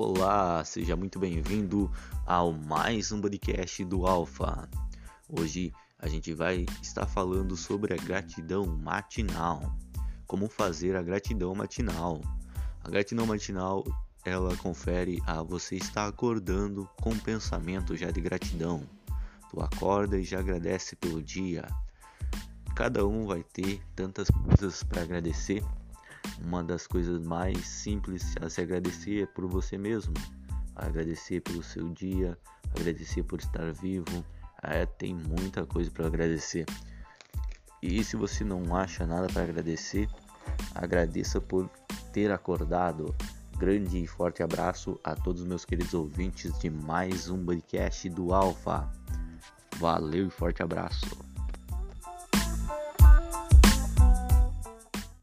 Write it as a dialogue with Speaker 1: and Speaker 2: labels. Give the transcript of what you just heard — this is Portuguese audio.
Speaker 1: Olá, seja muito bem-vindo ao mais um podcast do Alfa. Hoje a gente vai estar falando sobre a gratidão matinal. Como fazer a gratidão matinal? A gratidão matinal ela confere a você estar acordando com um pensamento já de gratidão. Tu acorda e já agradece pelo dia. Cada um vai ter tantas coisas para agradecer uma das coisas mais simples a se agradecer é por você mesmo. Agradecer pelo seu dia, agradecer por estar vivo. É, tem muita coisa para agradecer. E se você não acha nada para agradecer, agradeça por ter acordado. Grande e forte abraço a todos os meus queridos ouvintes de mais um podcast do Alfa. Valeu e forte abraço.